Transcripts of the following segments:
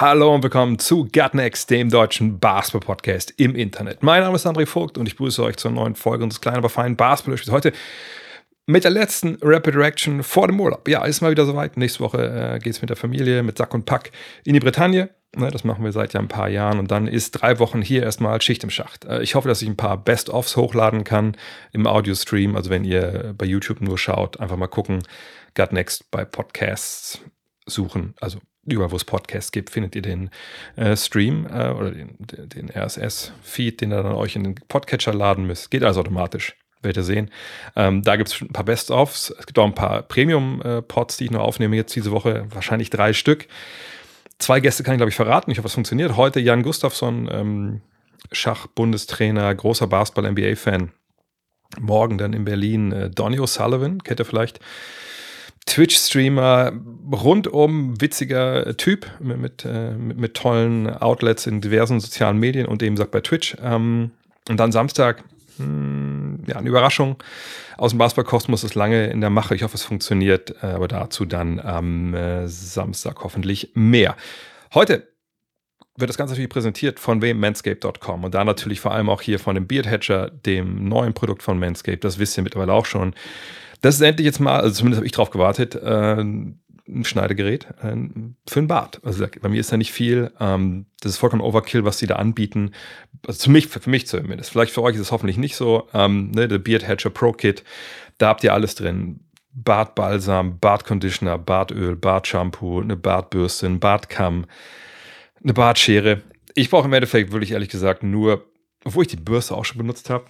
Hallo und willkommen zu Gutnext, dem deutschen Basketball-Podcast im Internet. Mein Name ist André Vogt und ich begrüße euch zur neuen Folge unseres kleinen, aber feinen Basketball-Spiels. Heute mit der letzten Rapid Reaction vor dem Urlaub. Ja, ist mal wieder soweit. Nächste Woche äh, geht es mit der Familie, mit Sack und Pack in die Bretagne. Ne, das machen wir seit ja ein paar Jahren und dann ist drei Wochen hier erstmal Schicht im Schacht. Äh, ich hoffe, dass ich ein paar Best-ofs hochladen kann im Audio-Stream. Also wenn ihr bei YouTube nur schaut, einfach mal gucken. Gutnext bei Podcasts suchen. Also überall, wo es Podcasts gibt, findet ihr den äh, Stream äh, oder den, den RSS-Feed, den ihr dann euch in den Podcatcher laden müsst. Geht also automatisch. Werdet ihr sehen. Ähm, da gibt es ein paar Best-ofs. Es gibt auch ein paar Premium-Pods, die ich noch aufnehme jetzt diese Woche. Wahrscheinlich drei Stück. Zwei Gäste kann ich, glaube ich, verraten. Ich hoffe, es funktioniert. Heute Jan Gustafsson, ähm, Schach-Bundestrainer, großer Basketball-NBA-Fan. Morgen dann in Berlin äh, Donny O'Sullivan, kennt ihr vielleicht. Twitch-Streamer, rundum witziger Typ mit, mit, äh, mit, mit tollen Outlets in diversen sozialen Medien und eben sagt bei Twitch. Ähm, und dann Samstag, mh, ja, eine Überraschung. Aus dem Basketball-Kosmos ist lange in der Mache. Ich hoffe, es funktioniert, äh, aber dazu dann am äh, Samstag hoffentlich mehr. Heute wird das Ganze natürlich präsentiert von wem? Manscape.com und da natürlich vor allem auch hier von dem Beard Hatcher, dem neuen Produkt von Manscape. Das wisst ihr mittlerweile auch schon. Das ist endlich jetzt mal, also zumindest habe ich drauf gewartet, äh, ein Schneidegerät äh, für ein Bart. Also bei mir ist da nicht viel. Ähm, das ist vollkommen Overkill, was sie da anbieten. Also zu mich, für, für mich zumindest. Vielleicht für euch ist es hoffentlich nicht so. Ähm, ne, der Beard Hatcher Pro Kit, da habt ihr alles drin. Bartbalsam, Bartconditioner, Bartöl, Bartshampoo, eine Bartbürste, ein Bartkamm, eine Bartschere. Ich brauche im Endeffekt wirklich ehrlich gesagt nur, obwohl ich die Bürste auch schon benutzt habe,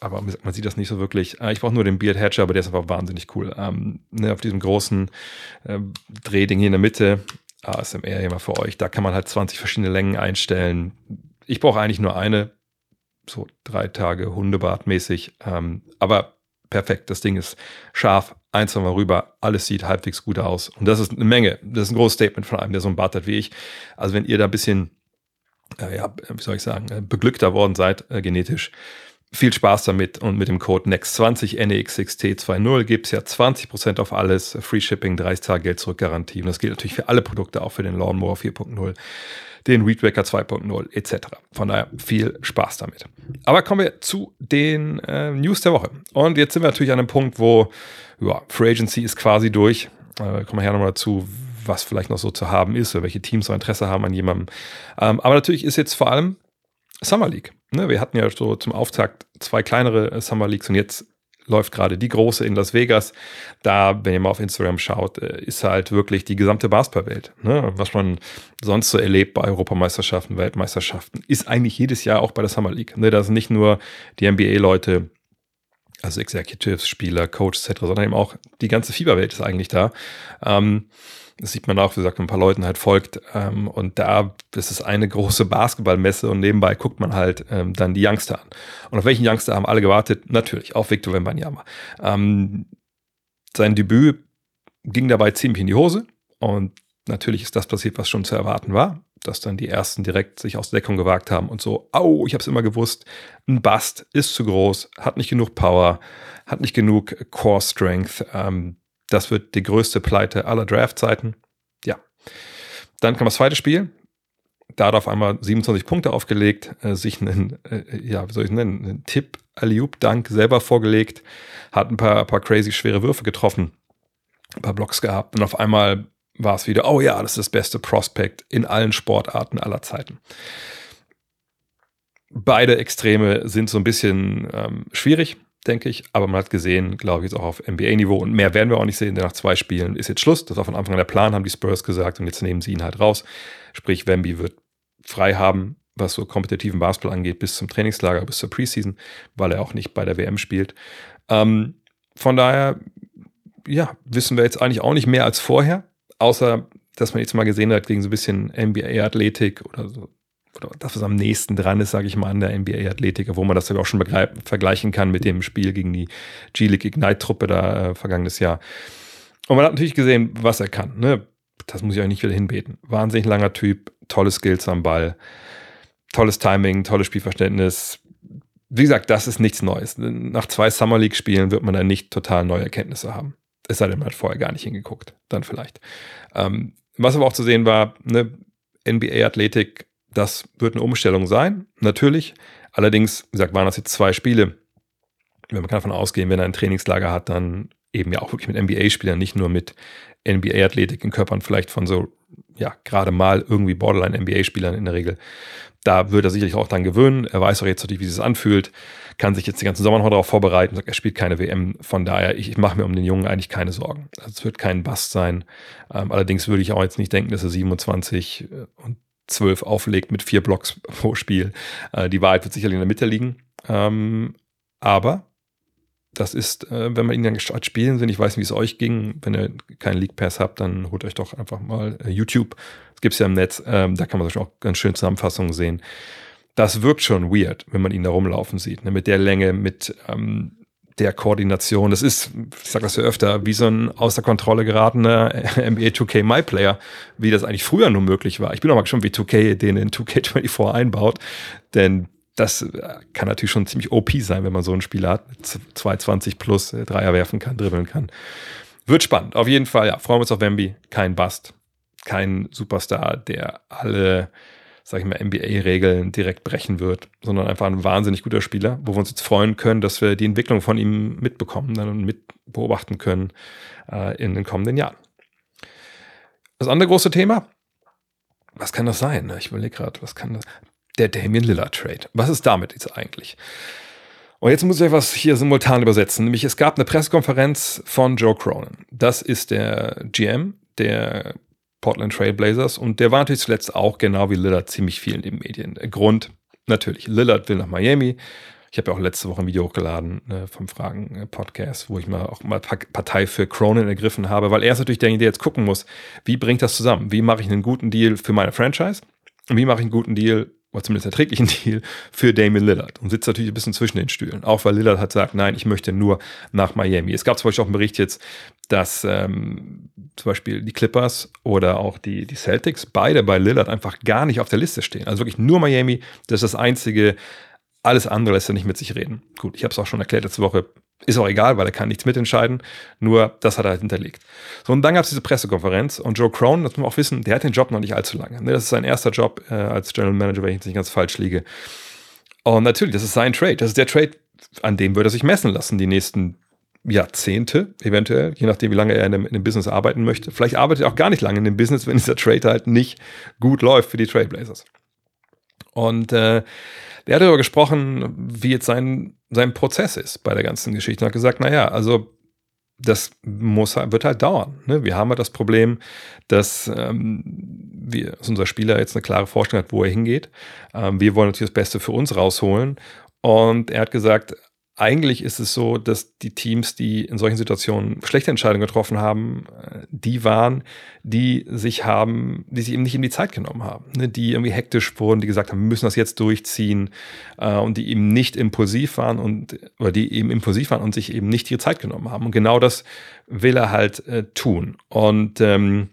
aber man sieht das nicht so wirklich. Äh, Ich brauche nur den Beard Hatcher, aber der ist einfach wahnsinnig cool. Ähm, ne, auf diesem großen äh, Drehding hier in der Mitte, ASMR hier mal für euch, da kann man halt 20 verschiedene Längen einstellen. Ich brauche eigentlich nur eine, so drei Tage Hundebart-mäßig. Ähm, aber perfekt, das Ding ist scharf, ein, zwei Mal rüber, alles sieht halbwegs gut aus. Und das ist eine Menge. Das ist ein großes Statement von einem, der so einen Bart hat wie ich. Also wenn ihr da ein bisschen, äh, ja, wie soll ich sagen, äh, beglückter worden seid, äh, genetisch, viel Spaß damit und mit dem Code NEXT20 NEXXT20 gibt es ja 20% auf alles, Free Shipping, 30 Tage Geld zurück Garantie und das gilt natürlich für alle Produkte, auch für den Lawnmower 4.0, den Weedwacker 2.0 etc. Von daher viel Spaß damit. Aber kommen wir zu den äh, News der Woche und jetzt sind wir natürlich an einem Punkt, wo ja, Free Agency ist quasi durch. Äh, kommen wir nachher nochmal dazu, was vielleicht noch so zu haben ist oder welche Teams so Interesse haben an jemandem. Ähm, aber natürlich ist jetzt vor allem Summer League. Ne, wir hatten ja so zum Auftakt zwei kleinere äh, Summer Leagues und jetzt läuft gerade die große in Las Vegas. Da, wenn ihr mal auf Instagram schaut, äh, ist halt wirklich die gesamte Basketballwelt. Ne? Was man sonst so erlebt bei Europameisterschaften, Weltmeisterschaften, ist eigentlich jedes Jahr auch bei der Summer League. Ne? Da sind nicht nur die NBA-Leute, also Executives, Spieler, Coaches etc., sondern eben auch die ganze Fieberwelt ist eigentlich da. Ähm, das sieht man auch, wie gesagt, ein paar Leuten halt folgt. Ähm, und da ist es eine große Basketballmesse und nebenbei guckt man halt ähm, dann die Youngster an. Und auf welchen Youngster haben alle gewartet? Natürlich, auf Victor Wembanyama. Ähm, sein Debüt ging dabei ziemlich in die Hose und natürlich ist das passiert, was schon zu erwarten war, dass dann die ersten direkt sich aus der Deckung gewagt haben und so, au, ich habe es immer gewusst, ein Bust ist zu groß, hat nicht genug Power, hat nicht genug Core Strength, ähm, das wird die größte Pleite aller Draftzeiten. Ja. Dann kam das zweite Spiel. Da hat er auf einmal 27 Punkte aufgelegt, äh, sich einen, äh, ja, wie soll ich es nennen, einen Tipp, Aliup Dank selber vorgelegt, hat ein paar, paar crazy schwere Würfe getroffen, ein paar Blocks gehabt und auf einmal war es wieder, oh ja, das ist das beste Prospect in allen Sportarten aller Zeiten. Beide Extreme sind so ein bisschen ähm, schwierig denke ich. Aber man hat gesehen, glaube ich, jetzt auch auf NBA-Niveau und mehr werden wir auch nicht sehen, denn nach zwei Spielen ist jetzt Schluss. Das war von Anfang an der Plan, haben die Spurs gesagt und jetzt nehmen sie ihn halt raus. Sprich, Wemby wird frei haben, was so kompetitiven Basketball angeht, bis zum Trainingslager, bis zur Preseason, weil er auch nicht bei der WM spielt. Ähm, von daher, ja, wissen wir jetzt eigentlich auch nicht mehr als vorher, außer dass man jetzt mal gesehen hat, gegen so ein bisschen NBA-Athletik oder so oder das, was am nächsten dran ist, sage ich mal, an der NBA-Athletik, wo man das auch schon vergleichen kann mit dem Spiel gegen die G-League Ignite-Truppe da äh, vergangenes Jahr. Und man hat natürlich gesehen, was er kann. Ne? Das muss ich euch nicht wieder hinbeten. Wahnsinnig langer Typ, tolle Skills am Ball, tolles Timing, tolles Spielverständnis. Wie gesagt, das ist nichts Neues. Nach zwei Summer League-Spielen wird man da nicht total neue Erkenntnisse haben. Es sei denn, man hat vorher gar nicht hingeguckt. Dann vielleicht. Ähm, was aber auch zu sehen war, ne, NBA-Athletik das wird eine Umstellung sein, natürlich. Allerdings, wie gesagt, waren das jetzt zwei Spiele. Man kann davon ausgehen, wenn er ein Trainingslager hat, dann eben ja auch wirklich mit NBA-Spielern, nicht nur mit NBA-Athletik in Körpern vielleicht von so, ja, gerade mal irgendwie Borderline-NBA-Spielern in der Regel. Da wird er sicherlich auch dann gewöhnen. Er weiß auch jetzt natürlich, wie es anfühlt, kann sich jetzt den ganzen Sommer noch darauf vorbereiten. Sagt, er spielt keine WM. Von daher, ich, ich mache mir um den Jungen eigentlich keine Sorgen. Also es wird kein Bust sein. Ähm, allerdings würde ich auch jetzt nicht denken, dass er 27 äh, und 12 auflegt mit vier Blocks pro Spiel. Äh, die Wahrheit wird sicherlich in der Mitte liegen. Ähm, aber das ist, äh, wenn man ihn dann als Spielen sind, ich weiß nicht, wie es euch ging, wenn ihr keinen League Pass habt, dann holt euch doch einfach mal äh, YouTube. Das gibt es ja im Netz, ähm, da kann man auch ganz schön Zusammenfassungen sehen. Das wirkt schon weird, wenn man ihn da rumlaufen sieht, ne? mit der Länge, mit ähm, der Koordination. Das ist, ich sage das ja öfter, wie so ein außer Kontrolle geratener NBA 2K My Player, wie das eigentlich früher nur möglich war. Ich bin auch mal gespannt, wie 2K den in 2K24 einbaut, denn das äh, kann natürlich schon ziemlich OP sein, wenn man so ein Spiel hat, 220 plus äh, Dreier werfen kann, dribbeln kann. Wird spannend. Auf jeden Fall, ja, freuen wir uns auf Wemby. Kein Bust. Kein Superstar, der alle sag ich mal, NBA-Regeln direkt brechen wird, sondern einfach ein wahnsinnig guter Spieler, wo wir uns jetzt freuen können, dass wir die Entwicklung von ihm mitbekommen und mit beobachten können äh, in den kommenden Jahren. Das andere große Thema, was kann das sein? Ich überlege gerade, was kann das? Der Damian Lillard Trade. Was ist damit jetzt eigentlich? Und jetzt muss ich etwas hier simultan übersetzen. Nämlich es gab eine Pressekonferenz von Joe Cronin. Das ist der GM der Portland Trailblazers. Und der war natürlich zuletzt auch genau wie Lillard ziemlich viel in den Medien. Grund, natürlich, Lillard will nach Miami. Ich habe ja auch letzte Woche ein Video hochgeladen äh, vom Fragen-Podcast, wo ich mal auch mal Partei für Cronin ergriffen habe, weil er ist natürlich derjenige, der jetzt gucken muss, wie bringt das zusammen? Wie mache ich einen guten Deal für meine Franchise? Und wie mache ich einen guten Deal oder zumindest erträglichen Deal für Damon Lillard und sitzt natürlich ein bisschen zwischen den Stühlen. Auch weil Lillard hat gesagt, nein, ich möchte nur nach Miami. Es gab zum Beispiel auch einen Bericht jetzt, dass ähm, zum Beispiel die Clippers oder auch die, die Celtics beide bei Lillard einfach gar nicht auf der Liste stehen. Also wirklich nur Miami, das ist das einzige. Alles andere lässt er nicht mit sich reden. Gut, ich habe es auch schon erklärt letzte Woche. Ist auch egal, weil er kann nichts mitentscheiden. Nur das hat er halt hinterlegt. So, und dann gab es diese Pressekonferenz und Joe Cronin, das muss man auch wissen, der hat den Job noch nicht allzu lange. Ne, das ist sein erster Job äh, als General Manager, wenn ich jetzt nicht ganz falsch liege. Und natürlich, das ist sein Trade. Das ist der Trade, an dem würde er sich messen lassen, die nächsten Jahrzehnte, eventuell, je nachdem, wie lange er in dem, in dem, Business arbeiten möchte. Vielleicht arbeitet er auch gar nicht lange in dem Business, wenn dieser Trade halt nicht gut läuft für die Trailblazers. Und äh, der hat darüber gesprochen, wie jetzt sein, sein Prozess ist bei der ganzen Geschichte und hat gesagt, naja, also das muss, wird halt dauern. Ne? Wir haben halt das Problem, dass, ähm, wir, dass unser Spieler jetzt eine klare Vorstellung hat, wo er hingeht. Ähm, wir wollen natürlich das Beste für uns rausholen. Und er hat gesagt, eigentlich ist es so, dass die Teams, die in solchen Situationen schlechte Entscheidungen getroffen haben, äh, die waren, die sich haben, die sich eben nicht in die Zeit genommen haben, ne? die irgendwie hektisch wurden, die gesagt haben, wir müssen das jetzt durchziehen äh, und die eben nicht impulsiv waren und oder die eben impulsiv waren und sich eben nicht ihre Zeit genommen haben. Und genau das will er halt äh, tun. Und ähm,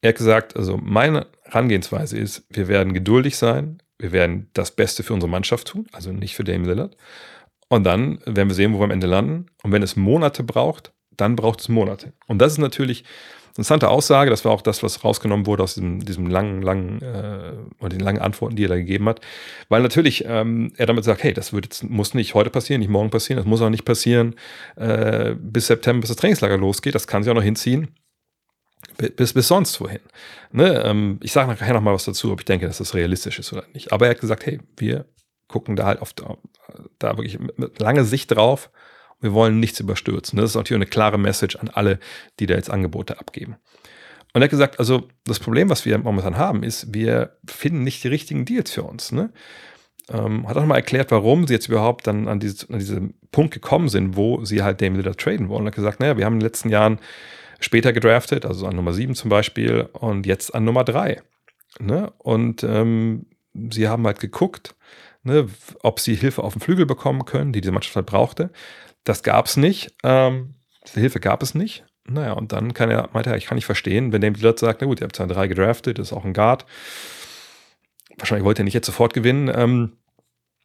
er hat gesagt, also meine Herangehensweise ist, wir werden geduldig sein, wir werden das Beste für unsere Mannschaft tun, also nicht für Dame Lillard. Und dann werden wir sehen, wo wir am Ende landen. Und wenn es Monate braucht, dann braucht es Monate. Und das ist natürlich eine interessante Aussage. Das war auch das, was rausgenommen wurde aus diesem, diesem langen, langen, äh, oder den langen Antworten, die er da gegeben hat. Weil natürlich ähm, er damit sagt, hey, das wird jetzt, muss nicht heute passieren, nicht morgen passieren, das muss auch nicht passieren äh, bis September, bis das Trainingslager losgeht. Das kann sich auch noch hinziehen. Bis, bis sonst wohin. Ne? Ähm, ich sage nachher noch mal was dazu, ob ich denke, dass das realistisch ist oder nicht. Aber er hat gesagt, hey, wir gucken da halt auf da wirklich mit lange Sicht drauf. Wir wollen nichts überstürzen. Das ist natürlich eine klare Message an alle, die da jetzt Angebote abgeben. Und er hat gesagt, also das Problem, was wir momentan haben, ist, wir finden nicht die richtigen Deals für uns. Ne? Ähm, hat auch mal erklärt, warum sie jetzt überhaupt dann an, diese, an diesen Punkt gekommen sind, wo sie halt Dame Lillard traden wollen. Er hat gesagt, naja, wir haben in den letzten Jahren später gedraftet, also an Nummer 7 zum Beispiel, und jetzt an Nummer 3. Ne? Und ähm, sie haben halt geguckt, ne, ob sie Hilfe auf dem Flügel bekommen können, die diese Mannschaft halt brauchte. Das gab es nicht. Ähm, diese Hilfe gab es nicht. Naja, und dann kann er, meinte er, ich kann nicht verstehen, wenn Dame Lillard sagt, na gut, ihr habt zwar drei gedraftet, das ist auch ein Guard. Wahrscheinlich wollte er nicht jetzt sofort gewinnen. Ähm,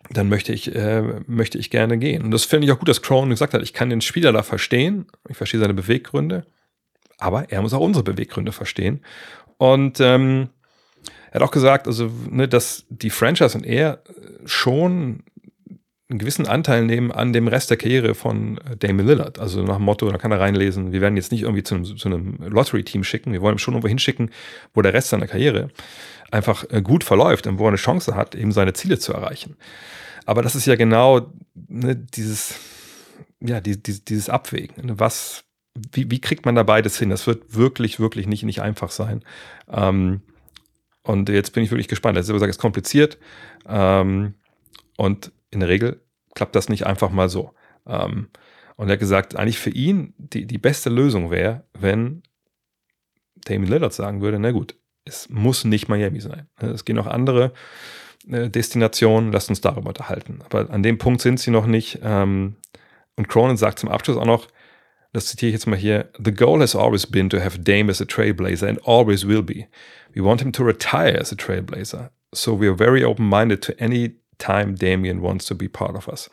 dann möchte ich, äh, möchte ich gerne gehen. Und das finde ich auch gut, dass Crown gesagt hat, ich kann den Spieler da verstehen, ich verstehe seine Beweggründe, aber er muss auch unsere Beweggründe verstehen. Und ähm, er hat auch gesagt, also, ne, dass die Franchise und er schon einen gewissen Anteil nehmen an dem Rest der Karriere von äh, Damon Lillard. Also nach dem Motto, da kann er reinlesen, wir werden jetzt nicht irgendwie zu einem, zu einem Lottery-Team schicken, wir wollen ihn schon irgendwo hinschicken, wo der Rest seiner Karriere einfach äh, gut verläuft und wo er eine Chance hat, eben seine Ziele zu erreichen. Aber das ist ja genau ne, dieses, ja, die, die, dieses Abwägen. Ne, was, wie, wie kriegt man da beides hin? Das wird wirklich, wirklich nicht, nicht einfach sein. Ähm, und jetzt bin ich wirklich gespannt. Er hat gesagt, es ist kompliziert. Ähm, und in der Regel klappt das nicht einfach mal so. Ähm, und er hat gesagt, eigentlich für ihn die, die beste Lösung wäre, wenn Damien Lillard sagen würde, na gut, es muss nicht Miami sein. Es gehen auch andere äh, Destinationen, lasst uns darüber unterhalten. Aber an dem Punkt sind sie noch nicht. Ähm, und Cronin sagt zum Abschluss auch noch, das zitiere ich jetzt mal hier, The goal has always been to have Dame as a trailblazer and always will be. We want him to retire as a trailblazer. So we are very open-minded to any time Damien wants to be part of us.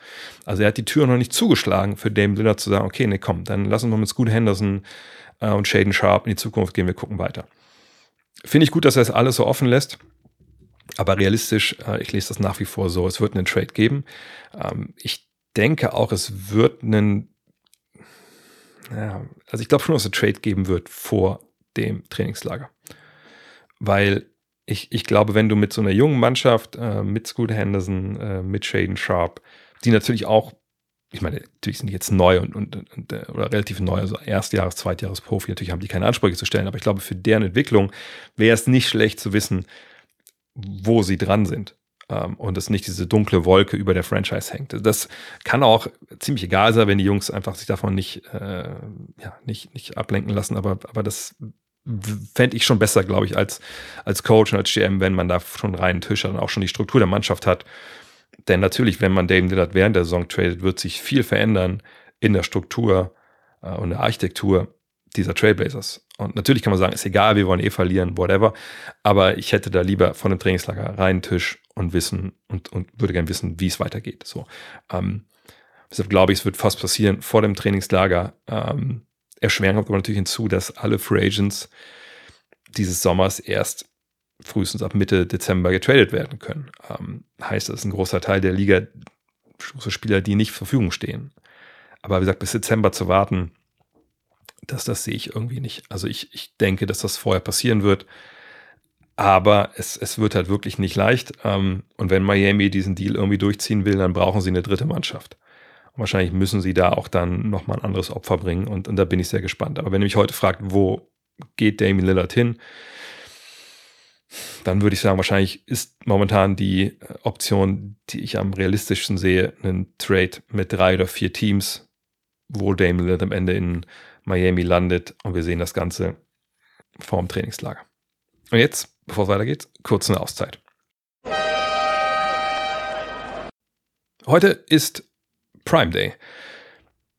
Also er hat die Tür noch nicht zugeschlagen für Dame Lillard zu sagen, okay, nee, komm, dann lass uns mal mit Scoot Henderson äh, und Shaden Sharp in die Zukunft gehen, wir gucken weiter. Finde ich gut, dass er es alles so offen lässt. Aber realistisch, äh, ich lese das nach wie vor so, es wird einen Trade geben. Ähm, ich denke auch, es wird einen, ja, also ich glaube schon, dass es Trade geben wird vor dem Trainingslager. Weil ich, ich glaube, wenn du mit so einer jungen Mannschaft, äh, mit Scoot Henderson, äh, mit Shaden Sharp, die natürlich auch, ich meine, natürlich sind die jetzt neu und, und, und äh, oder relativ neu, also Erstjahres-, Zweitjahres-Profi, natürlich haben die keine Ansprüche zu stellen, aber ich glaube, für deren Entwicklung wäre es nicht schlecht zu wissen, wo sie dran sind. Ähm, und dass nicht diese dunkle Wolke über der Franchise hängt. Das kann auch ziemlich egal sein, wenn die Jungs einfach sich davon nicht, äh, ja, nicht, nicht ablenken lassen, aber, aber das fände ich schon besser, glaube ich, als, als Coach und als GM, wenn man da schon reinen Tisch hat und auch schon die Struktur der Mannschaft hat. Denn natürlich, wenn man Dame Lillard während der Saison tradet, wird sich viel verändern in der Struktur äh, und der Architektur dieser Trailblazers. Und natürlich kann man sagen, ist egal, wir wollen eh verlieren, whatever. Aber ich hätte da lieber von dem Trainingslager reinen Tisch und wissen und, und würde gerne wissen, wie es weitergeht. So. Ähm, deshalb glaube ich, es wird fast passieren vor dem Trainingslager. Ähm, erschweren kommt aber natürlich hinzu, dass alle Free Agents dieses Sommers erst frühestens ab Mitte Dezember getradet werden können. Ähm, heißt, das ist ein großer Teil der Liga, große Spieler, die nicht zur Verfügung stehen. Aber wie gesagt, bis Dezember zu warten, das, das sehe ich irgendwie nicht. Also ich, ich denke, dass das vorher passieren wird. Aber es, es wird halt wirklich nicht leicht. Ähm, und wenn Miami diesen Deal irgendwie durchziehen will, dann brauchen sie eine dritte Mannschaft wahrscheinlich müssen sie da auch dann nochmal ein anderes Opfer bringen und, und da bin ich sehr gespannt. Aber wenn ihr mich heute fragt, wo geht Damien Lillard hin, dann würde ich sagen, wahrscheinlich ist momentan die äh, Option, die ich am realistischsten sehe, ein Trade mit drei oder vier Teams, wo Damien Lillard am Ende in Miami landet und wir sehen das Ganze vorm Trainingslager. Und jetzt, bevor es weitergeht, kurz eine Auszeit. Heute ist Prime Day.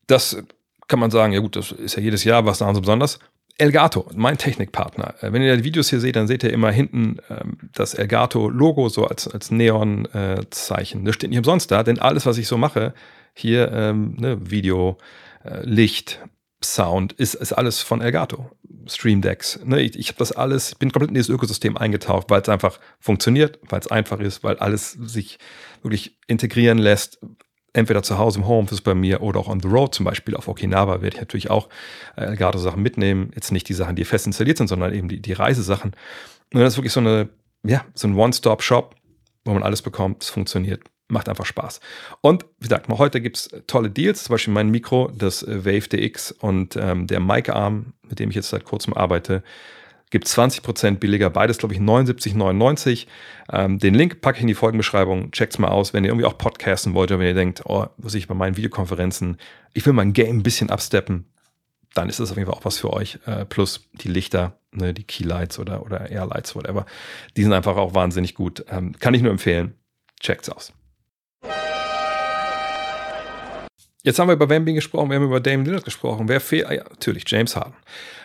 Das kann man sagen, ja gut, das ist ja jedes Jahr was daran so besonders. Elgato, mein Technikpartner. Äh, wenn ihr die Videos hier seht, dann seht ihr immer hinten ähm, das Elgato-Logo so als, als Neon-Zeichen. Äh, das steht nicht umsonst da, denn alles, was ich so mache, hier ähm, ne, Video, äh, Licht, Sound, ist, ist alles von Elgato. Stream Decks. Ne, ich ich habe das alles, ich bin komplett in dieses Ökosystem eingetaucht, weil es einfach funktioniert, weil es einfach ist, weil alles sich wirklich integrieren lässt, entweder zu Hause im Homeoffice bei mir oder auch on the road, zum Beispiel auf Okinawa, werde ich natürlich auch äh, Elgato-Sachen mitnehmen. Jetzt nicht die Sachen, die fest installiert sind, sondern eben die, die Reisesachen. Und das ist wirklich so eine, ja, so ein One-Stop-Shop, wo man alles bekommt, es funktioniert, macht einfach Spaß. Und wie gesagt, heute gibt es tolle Deals, zum Beispiel mein Mikro, das äh, Wave DX und ähm, der Mic-Arm, mit dem ich jetzt seit kurzem arbeite, gibt 20% billiger. Beides, glaube ich, 79,99. Ähm, den Link packe ich in die Folgenbeschreibung. Checkt's mal aus, wenn ihr irgendwie auch podcasten wollt oder wenn ihr denkt, oh, was ich bei meinen Videokonferenzen, ich will mein Game ein bisschen absteppen, dann ist das auf jeden Fall auch was für euch. Äh, plus die Lichter, ne, die Keylights oder, oder Airlights, whatever. Die sind einfach auch wahnsinnig gut. Ähm, kann ich nur empfehlen. Checkt's aus. Jetzt haben wir über Wemby gesprochen, wir haben über Damian Lillard gesprochen. Wer fehlt? Ah, ja, natürlich, James Harden.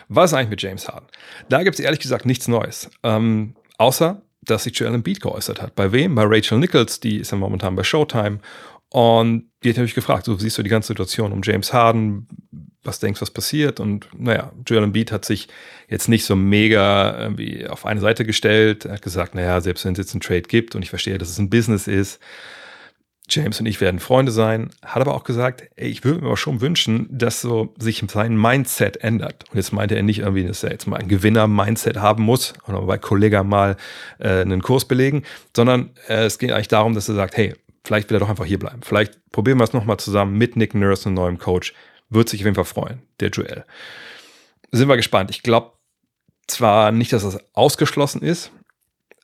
Was ist eigentlich mit James Harden? Da gibt es ehrlich gesagt nichts Neues. Ähm, außer, dass sich Joel Embiid geäußert hat. Bei wem? Bei Rachel Nichols, die ist ja momentan bei Showtime. Und die hat natürlich gefragt, so siehst du die ganze Situation um James Harden, was denkst du, was passiert? Und naja, Joel Embiid hat sich jetzt nicht so mega irgendwie auf eine Seite gestellt. Er hat gesagt, naja, selbst wenn es jetzt einen Trade gibt und ich verstehe, dass es ein Business ist, James und ich werden Freunde sein, hat aber auch gesagt, ey, ich würde mir aber schon wünschen, dass so sich sein Mindset ändert. Und jetzt meinte er nicht irgendwie, dass er jetzt mal ein Gewinner-Mindset haben muss oder bei Kollega mal äh, einen Kurs belegen, sondern äh, es geht eigentlich darum, dass er sagt, hey, vielleicht will er doch einfach hier bleiben. Vielleicht probieren wir es nochmal zusammen mit Nick Nurse, einem neuen Coach. Wird sich auf jeden Fall freuen, der Joel. Sind wir gespannt. Ich glaube zwar nicht, dass das ausgeschlossen ist,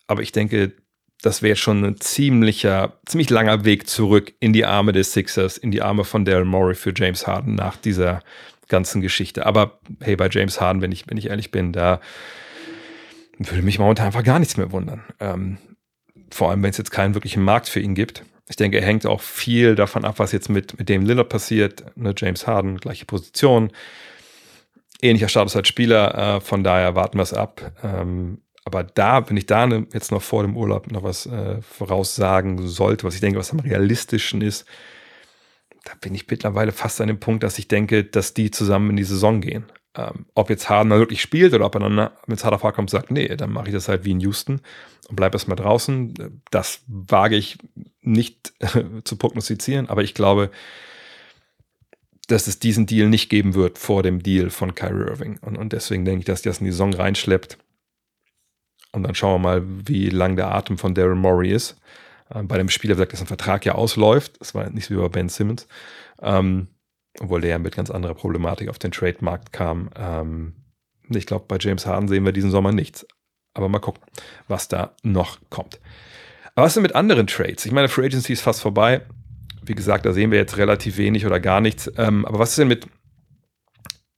aber ich denke, das wäre schon ein ziemlicher, ziemlich langer Weg zurück in die Arme des Sixers, in die Arme von Daryl Morey für James Harden nach dieser ganzen Geschichte. Aber hey, bei James Harden, wenn ich, wenn ich ehrlich bin, da würde mich momentan einfach gar nichts mehr wundern. Ähm, vor allem, wenn es jetzt keinen wirklichen Markt für ihn gibt. Ich denke, er hängt auch viel davon ab, was jetzt mit, mit dem Lillard passiert. Ne, James Harden, gleiche Position. Ähnlicher Status als Spieler. Äh, von daher warten wir es ab. Ähm, aber da, wenn ich da ne, jetzt noch vor dem Urlaub noch was äh, voraussagen sollte, was ich denke, was am realistischen ist, da bin ich mittlerweile fast an dem Punkt, dass ich denke, dass die zusammen in die Saison gehen. Ähm, ob jetzt Harden wirklich spielt oder ob er dann mit kommt und sagt, nee, dann mache ich das halt wie in Houston und bleibe erstmal draußen. Das wage ich nicht zu prognostizieren, aber ich glaube, dass es diesen Deal nicht geben wird vor dem Deal von Kyrie Irving. Und, und deswegen denke ich, dass das in die Saison reinschleppt. Und dann schauen wir mal, wie lang der Atem von Daryl Morey ist. Ähm, bei dem Spieler sagt, dass ein Vertrag ja ausläuft. Das war nicht so wie bei Ben Simmons. Ähm, obwohl der ja mit ganz anderer Problematik auf den Trademarkt kam. Ähm, ich glaube, bei James Harden sehen wir diesen Sommer nichts. Aber mal gucken, was da noch kommt. Aber was ist denn mit anderen Trades? Ich meine, Free Agency ist fast vorbei. Wie gesagt, da sehen wir jetzt relativ wenig oder gar nichts. Ähm, aber was ist denn mit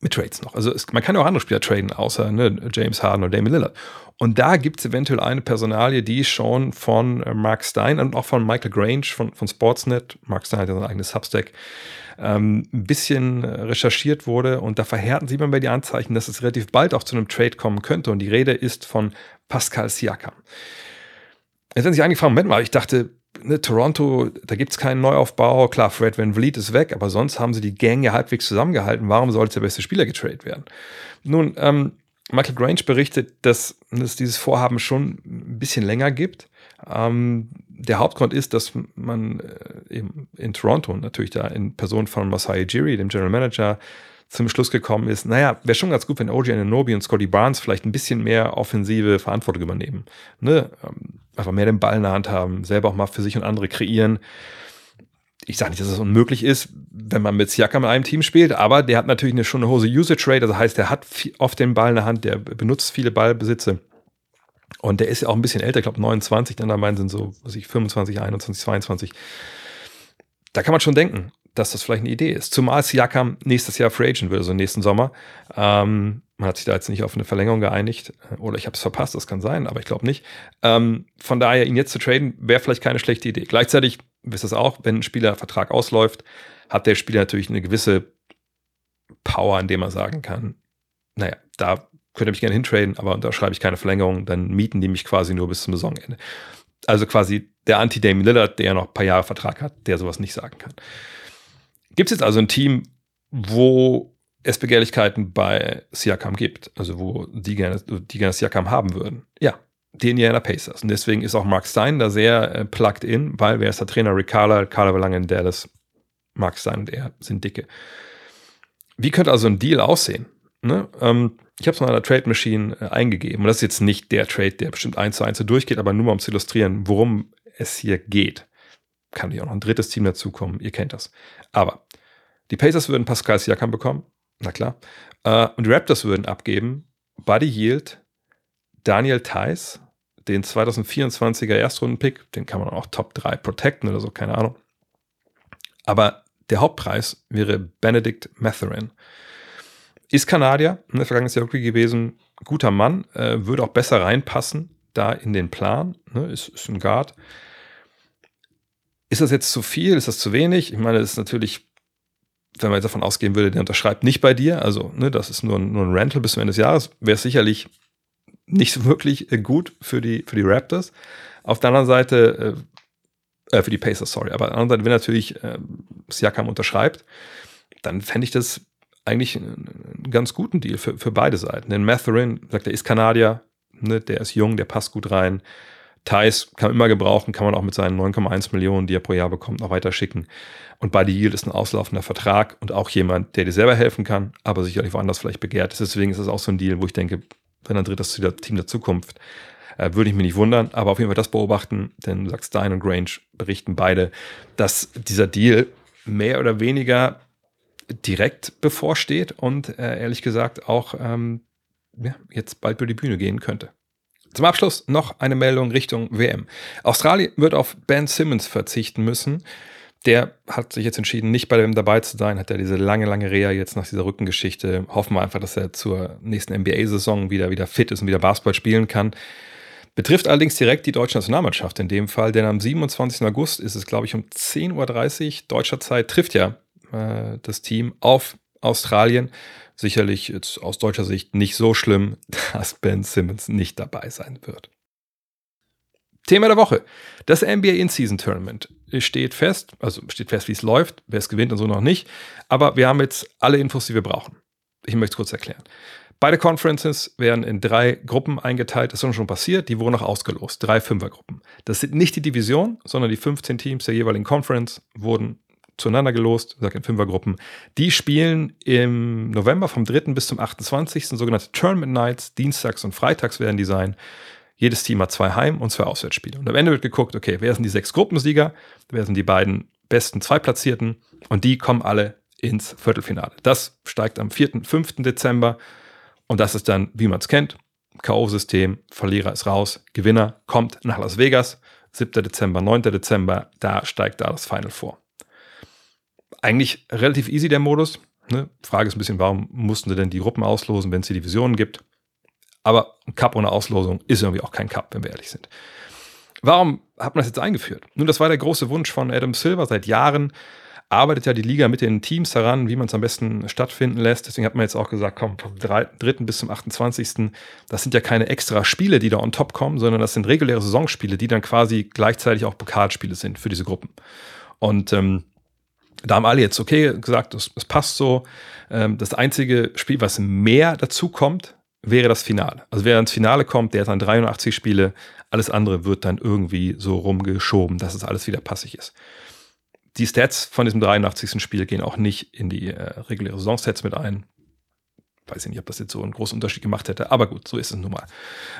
mit Trades noch. Also es, man kann ja auch andere Spieler traden, außer ne, James Harden oder Damian Lillard. Und da gibt es eventuell eine Personalie, die schon von äh, Mark Stein und auch von Michael Grange von, von Sportsnet, Mark Stein hat ja sein eigenes Substack, ähm, ein bisschen äh, recherchiert wurde. Und da verhärten sie bei die Anzeichen, dass es relativ bald auch zu einem Trade kommen könnte. Und die Rede ist von Pascal Siakam. Jetzt haben sich eigentlich gefragt, Moment mal, ich dachte, ne, Toronto, da gibt es keinen Neuaufbau. Klar, Fred Van Vliet ist weg, aber sonst haben sie die Gang ja halbwegs zusammengehalten. Warum sollte der beste Spieler getradet werden? Nun, ähm, Michael Grange berichtet, dass es dieses Vorhaben schon ein bisschen länger gibt. Ähm, der Hauptgrund ist, dass man äh, eben in Toronto natürlich da in Person von Masai Jiri, dem General Manager, zum Schluss gekommen ist, naja, wäre schon ganz gut, wenn OG Ananobi und Scotty Barnes vielleicht ein bisschen mehr offensive Verantwortung übernehmen. Ne? Ähm, einfach mehr den Ball in der Hand haben, selber auch mal für sich und andere kreieren. Ich sage nicht, dass es das unmöglich ist, wenn man mit Siakam in einem Team spielt, aber der hat natürlich eine, schon eine hohe Usage Rate, das heißt, der hat oft den Ball in der Hand, der benutzt viele Ballbesitze. Und der ist ja auch ein bisschen älter, ich glaube 29, dann meinen sind so, was ich, 25, 21, 22. Da kann man schon denken, dass das vielleicht eine Idee ist. Zumal Siakam nächstes Jahr Free Agent wird, also nächsten Sommer. Ähm, man hat sich da jetzt nicht auf eine Verlängerung geeinigt. Oder ich habe es verpasst, das kann sein, aber ich glaube nicht. Ähm, von daher, ihn jetzt zu traden, wäre vielleicht keine schlechte Idee. Gleichzeitig, wisst es auch, wenn ein Spieler Vertrag ausläuft, hat der Spieler natürlich eine gewisse Power, in dem er sagen kann, naja, da könnt ihr mich gerne hintraden, aber unterschreibe ich keine Verlängerung, dann mieten die mich quasi nur bis zum Saisonende. Also quasi der Anti-Damien Lillard, der ja noch ein paar Jahre Vertrag hat, der sowas nicht sagen kann. Gibt es jetzt also ein Team, wo es Begehrlichkeiten bei Siakam gibt, also wo die gerne, die gerne Siakam haben würden? Ja, die Indiana Pacers. Und deswegen ist auch Mark Stein da sehr äh, plugged in, weil wer ist der Trainer? Rick Carla, Carla war in Dallas. Mark Stein und er sind dicke. Wie könnte also ein Deal aussehen? Ne? Ähm, ich habe es mal in der Trade Machine äh, eingegeben. Und das ist jetzt nicht der Trade, der bestimmt eins zu eins so durchgeht, aber nur mal um zu illustrieren, worum es hier geht. Kann natürlich auch noch ein drittes Team dazukommen. Ihr kennt das. Aber die Pacers würden Pascal Siakam bekommen. Na klar. Äh, und die Raptors würden abgeben Buddy Yield, Daniel Theiss, den 2024er Erstrunden-Pick, den kann man auch Top 3 protecten oder so, keine Ahnung. Aber der Hauptpreis wäre Benedict Matherin. ist Kanadier, in der vergangenen Jahr Rookie gewesen, guter Mann, äh, würde auch besser reinpassen da in den Plan, ne, ist, ist ein Guard. Ist das jetzt zu viel? Ist das zu wenig? Ich meine, das ist natürlich, wenn man jetzt davon ausgehen würde, der unterschreibt nicht bei dir, also ne, das ist nur, nur ein Rental bis zum Ende des Jahres, wäre es sicherlich nicht so wirklich äh, gut für die, für die Raptors. Auf der anderen Seite, äh, äh, für die Pacers, sorry, aber auf der anderen Seite, wenn natürlich äh, Siakam unterschreibt, dann fände ich das eigentlich einen ganz guten Deal für, für beide Seiten. Denn Matherin, sagt er, ist Kanadier, ne, der ist jung, der passt gut rein. Thais kann man immer gebrauchen, kann man auch mit seinen 9,1 Millionen, die er pro Jahr bekommt, noch weiter schicken. Und bei Yield ist ein auslaufender Vertrag und auch jemand, der dir selber helfen kann, aber sicherlich woanders vielleicht begehrt ist. Deswegen ist es auch so ein Deal, wo ich denke, wenn ein drittes Team der Zukunft, äh, würde ich mich nicht wundern, aber auf jeden Fall das beobachten, denn du sagst, Stein und Grange berichten beide, dass dieser Deal mehr oder weniger direkt bevorsteht und äh, ehrlich gesagt auch ähm, ja, jetzt bald über die Bühne gehen könnte. Zum Abschluss noch eine Meldung Richtung WM. Australien wird auf Ben Simmons verzichten müssen. Der hat sich jetzt entschieden, nicht bei dem dabei zu sein, hat ja diese lange, lange Reha jetzt nach dieser Rückengeschichte. Hoffen wir einfach, dass er zur nächsten NBA-Saison wieder, wieder fit ist und wieder Basketball spielen kann. Betrifft allerdings direkt die deutsche Nationalmannschaft in dem Fall, denn am 27. August ist es, glaube ich, um 10.30 Uhr deutscher Zeit, trifft ja äh, das Team auf Australien sicherlich jetzt aus deutscher Sicht nicht so schlimm, dass Ben Simmons nicht dabei sein wird. Thema der Woche. Das NBA In-Season Tournament steht fest, also steht fest, wie es läuft, wer es gewinnt und so noch nicht. Aber wir haben jetzt alle Infos, die wir brauchen. Ich möchte es kurz erklären. Beide Conferences werden in drei Gruppen eingeteilt. Das ist schon passiert. Die wurden noch ausgelost. Drei Fünfergruppen. Das sind nicht die Division, sondern die 15 Teams der jeweiligen Conference wurden zueinander gelost, sag in Fünfergruppen. Die spielen im November vom 3. bis zum 28. sogenannte Tournament Nights. Dienstags und Freitags werden die sein. Jedes Team hat zwei Heim- und zwei Auswärtsspiele. Und am Ende wird geguckt, okay, wer sind die sechs Gruppensieger, wer sind die beiden besten Zweitplatzierten und die kommen alle ins Viertelfinale. Das steigt am 4. 5. Dezember und das ist dann, wie man es kennt, K.O.-System, Verlierer ist raus, Gewinner kommt nach Las Vegas, 7. Dezember, 9. Dezember, da steigt da das Final vor eigentlich relativ easy der Modus. Ne? Frage ist ein bisschen, warum mussten sie denn die Gruppen auslosen, wenn es die Divisionen gibt? Aber ein Cup ohne Auslosung ist irgendwie auch kein Cup, wenn wir ehrlich sind. Warum hat man das jetzt eingeführt? Nun, das war der große Wunsch von Adam Silver. Seit Jahren arbeitet ja die Liga mit den Teams daran, wie man es am besten stattfinden lässt. Deswegen hat man jetzt auch gesagt, komm, vom 3. bis zum 28. Das sind ja keine extra Spiele, die da on top kommen, sondern das sind reguläre Saisonspiele, die dann quasi gleichzeitig auch Pokalspiele sind für diese Gruppen. Und ähm, da haben alle jetzt okay gesagt, das, passt so. Ähm, das einzige Spiel, was mehr dazu kommt, wäre das Finale. Also wer ins Finale kommt, der hat dann 83 Spiele, alles andere wird dann irgendwie so rumgeschoben, dass es alles wieder passig ist. Die Stats von diesem 83. Spiel gehen auch nicht in die äh, reguläre Saisonstats mit ein. Weiß ich nicht, ob das jetzt so einen großen Unterschied gemacht hätte, aber gut, so ist es nun mal.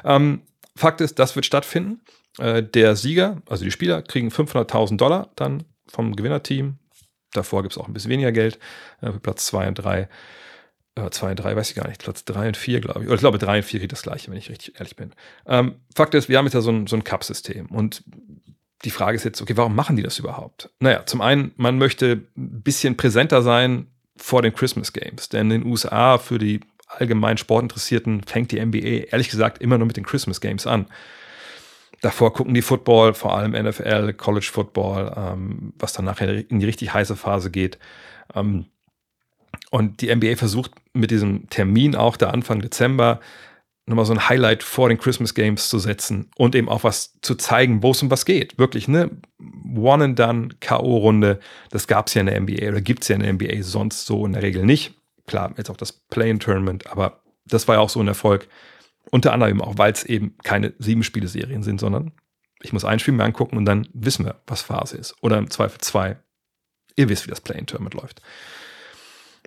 Ähm, Fakt ist, das wird stattfinden. Äh, der Sieger, also die Spieler, kriegen 500.000 Dollar dann vom Gewinnerteam. Davor gibt es auch ein bisschen weniger Geld. Äh, Platz 2 und 3. 2 äh, und 3 weiß ich gar nicht. Platz 3 und 4, glaube ich. Oder ich glaube, 3 und 4 kriegt das gleiche, wenn ich richtig ehrlich bin. Ähm, Fakt ist, wir haben jetzt ja so ein, so ein Cup-System. Und die Frage ist jetzt, okay, warum machen die das überhaupt? Naja, zum einen, man möchte ein bisschen präsenter sein vor den Christmas Games. Denn in den USA für die allgemein Sportinteressierten fängt die NBA ehrlich gesagt immer nur mit den Christmas Games an. Davor gucken die Football, vor allem NFL, College Football, ähm, was dann nachher in die richtig heiße Phase geht. Ähm, und die NBA versucht mit diesem Termin auch der Anfang Dezember nochmal so ein Highlight vor den Christmas Games zu setzen und eben auch was zu zeigen, wo es um was geht. Wirklich, ne? One and done, K.O.-Runde, das gab es ja in der NBA oder gibt es ja in der NBA sonst so in der Regel nicht. Klar, jetzt auch das Play-in-Tournament, aber das war ja auch so ein Erfolg. Unter anderem auch, weil es eben keine Sieben-Spiele-Serien sind, sondern ich muss ein Spiel mir angucken und dann wissen wir, was Phase ist. Oder im Zweifel zwei. Ihr wisst, wie das Play-in-Tournament läuft.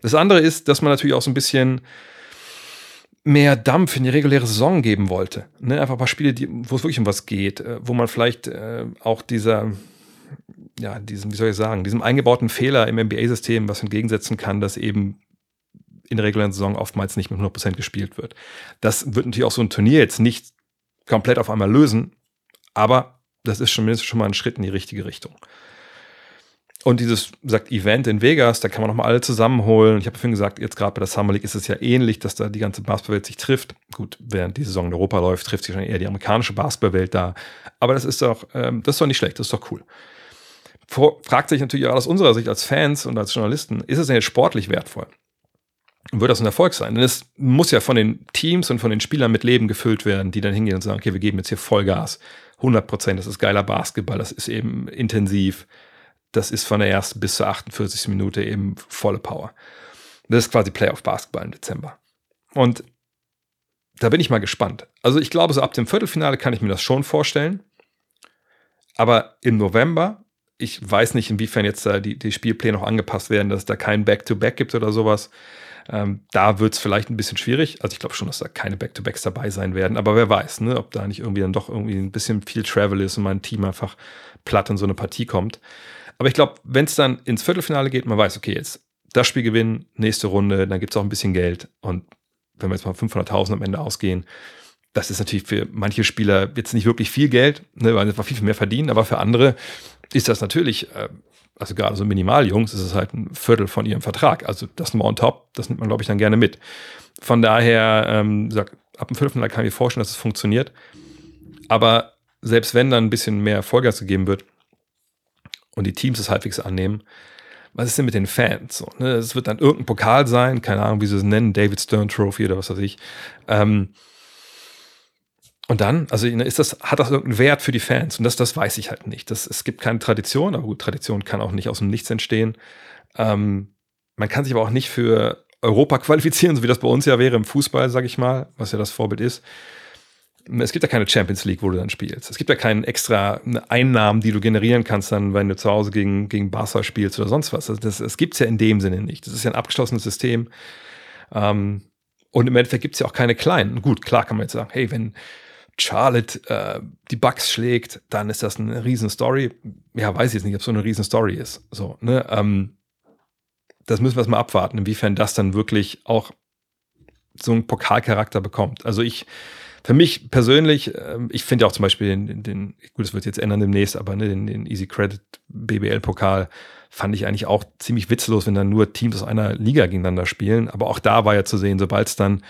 Das andere ist, dass man natürlich auch so ein bisschen mehr Dampf in die reguläre Saison geben wollte. Ne? Einfach ein paar Spiele, wo es wirklich um was geht, äh, wo man vielleicht äh, auch dieser, ja, diesem, wie soll ich sagen, diesem eingebauten Fehler im NBA-System was entgegensetzen kann, dass eben in der regulären Saison oftmals nicht mit 100% gespielt wird. Das wird natürlich auch so ein Turnier jetzt nicht komplett auf einmal lösen, aber das ist zumindest schon mal ein Schritt in die richtige Richtung. Und dieses, sagt Event in Vegas, da kann man nochmal alle zusammenholen. Ich habe vorhin gesagt, jetzt gerade bei der Summer League ist es ja ähnlich, dass da die ganze Basketballwelt sich trifft. Gut, während die Saison in Europa läuft, trifft sich schon eher die amerikanische Basketballwelt da. Aber das ist doch, ähm, das ist doch nicht schlecht, das ist doch cool. Vor, fragt sich natürlich auch aus unserer Sicht als Fans und als Journalisten, ist es denn jetzt sportlich wertvoll? Wird das ein Erfolg sein? Denn es muss ja von den Teams und von den Spielern mit Leben gefüllt werden, die dann hingehen und sagen, okay, wir geben jetzt hier Vollgas. 100 Prozent, das ist geiler Basketball, das ist eben intensiv das ist von der ersten bis zur 48. Minute eben volle Power. Das ist quasi Playoff Basketball im Dezember. Und da bin ich mal gespannt. Also ich glaube, so ab dem Viertelfinale kann ich mir das schon vorstellen. Aber im November, ich weiß nicht, inwiefern jetzt da die, die Spielpläne noch angepasst werden, dass es da kein Back-to-Back -Back gibt oder sowas. Ähm, da wird es vielleicht ein bisschen schwierig. Also ich glaube schon, dass da keine Back-to-Backs dabei sein werden. Aber wer weiß, ne, ob da nicht irgendwie dann doch irgendwie ein bisschen viel Travel ist und mein Team einfach platt in so eine Partie kommt. Aber ich glaube, wenn es dann ins Viertelfinale geht, man weiß, okay, jetzt das Spiel gewinnen, nächste Runde, dann gibt es auch ein bisschen Geld. Und wenn wir jetzt mal 500.000 am Ende ausgehen, das ist natürlich für manche Spieler jetzt nicht wirklich viel Geld, ne, weil sie viel, viel mehr verdienen, aber für andere ist das natürlich, äh, also gerade so Minimaljungs, ist es halt ein Viertel von ihrem Vertrag. Also das nur on top, das nimmt man, glaube ich, dann gerne mit. Von daher, ähm, sag, ab dem Viertelfinale kann ich mir vorstellen, dass es funktioniert. Aber selbst wenn dann ein bisschen mehr Vollgas gegeben wird, und die Teams es halbwegs annehmen, was ist denn mit den Fans? So, ne? Es wird dann irgendein Pokal sein, keine Ahnung, wie sie es nennen, David Stern Trophy oder was weiß ich. Ähm, und dann, also ne, ist das, hat das irgendeinen Wert für die Fans? Und das, das weiß ich halt nicht. Das, es gibt keine Tradition, aber gut, Tradition kann auch nicht aus dem Nichts entstehen. Ähm, man kann sich aber auch nicht für Europa qualifizieren, so wie das bei uns ja wäre im Fußball, sag ich mal, was ja das Vorbild ist es gibt ja keine Champions League, wo du dann spielst. Es gibt ja keinen extra Einnahmen, die du generieren kannst, dann, wenn du zu Hause gegen, gegen Barca spielst oder sonst was. Also das, das gibt es ja in dem Sinne nicht. Das ist ja ein abgeschlossenes System. Ähm, und im Endeffekt gibt es ja auch keine kleinen. Gut, klar kann man jetzt sagen, hey, wenn Charlotte äh, die Bugs schlägt, dann ist das eine riesen Story. Ja, weiß ich jetzt nicht, ob so eine riesen Story ist. So, ne? Ähm, das müssen wir jetzt mal abwarten, inwiefern das dann wirklich auch so einen Pokalcharakter bekommt. Also ich für mich persönlich, ähm, ich finde auch zum Beispiel den, den, gut, das wird jetzt ändern demnächst, aber ne, den, den Easy Credit BBL-Pokal fand ich eigentlich auch ziemlich witzlos, wenn dann nur Teams aus einer Liga gegeneinander spielen. Aber auch da war ja zu sehen, sobald es dann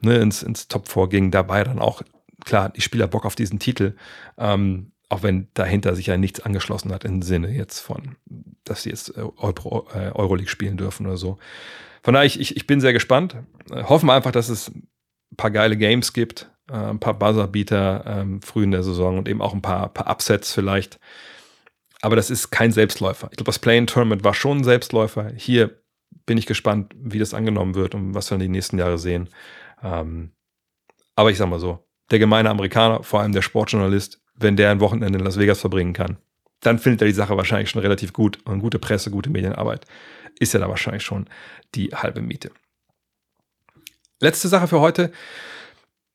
ne, ins, ins Top 4 ging, da war ja dann auch, klar, die Spieler Bock auf diesen Titel. Ähm, auch wenn dahinter sich ja nichts angeschlossen hat im Sinne jetzt von, dass sie jetzt äh, Euro, äh, Euroleague spielen dürfen oder so. Von daher, ich, ich, ich bin sehr gespannt. Äh, hoffen wir einfach, dass es ein paar geile Games gibt, äh, ein paar Buzzerbeater ähm, früh in der Saison und eben auch ein paar, paar Upsets vielleicht. Aber das ist kein Selbstläufer. Ich glaube, das Play-in-Tournament war schon ein Selbstläufer. Hier bin ich gespannt, wie das angenommen wird und was wir in den nächsten Jahren sehen. Ähm, aber ich sag mal so, der gemeine Amerikaner, vor allem der Sportjournalist, wenn der ein Wochenende in Las Vegas verbringen kann, dann findet er die Sache wahrscheinlich schon relativ gut und gute Presse, gute Medienarbeit ist ja da wahrscheinlich schon die halbe Miete. Letzte Sache für heute.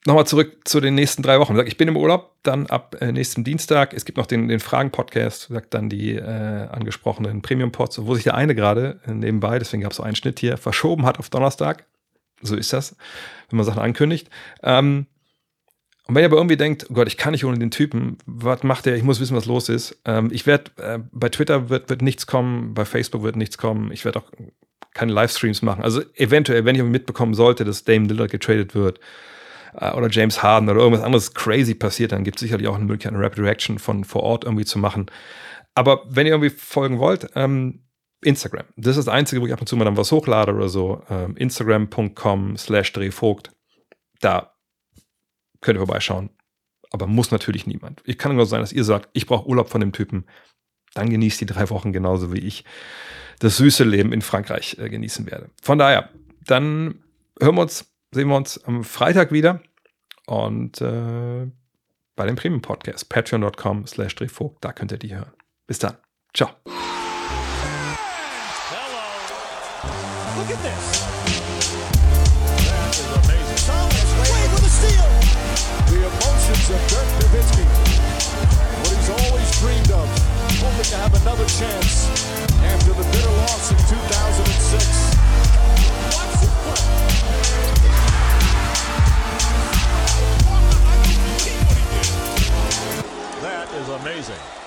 Nochmal zurück zu den nächsten drei Wochen. Ich bin im Urlaub, dann ab äh, nächsten Dienstag. Es gibt noch den, den Fragen-Podcast, sagt dann die äh, angesprochenen Premium-Pods, wo sich der eine gerade äh, nebenbei, deswegen gab es so einen Schnitt hier, verschoben hat auf Donnerstag. So ist das, wenn man Sachen ankündigt. Ähm, und wenn ihr aber irgendwie denkt, oh Gott, ich kann nicht ohne den Typen, was macht der? Ich muss wissen, was los ist. Ähm, ich werde, äh, bei Twitter wird, wird nichts kommen, bei Facebook wird nichts kommen. Ich werde auch keine Livestreams machen. Also eventuell, wenn ich mitbekommen sollte, dass Dame Lillard getradet wird, oder James Harden oder irgendwas anderes crazy passiert, dann gibt es sicherlich auch eine Möglichkeit, eine Rapid Reaction von vor Ort irgendwie zu machen. Aber wenn ihr irgendwie folgen wollt, ähm, Instagram. Das ist das Einzige, wo ich ab und zu mal dann was hochlade oder so. Ähm, Instagram.com slash Drehvogt. Da könnt ihr vorbeischauen. Aber muss natürlich niemand. Ich kann nur sein, dass ihr sagt, ich brauche Urlaub von dem Typen. Dann genießt die drei Wochen genauso wie ich das süße Leben in Frankreich äh, genießen werde. Von daher, dann hören wir uns sehen wir uns am Freitag wieder und äh, bei dem Premium Podcast patreon.com slash da könnt ihr die hören. Bis dann. Ciao. Look at this. To have another chance after the bitter loss in 2006. That is amazing.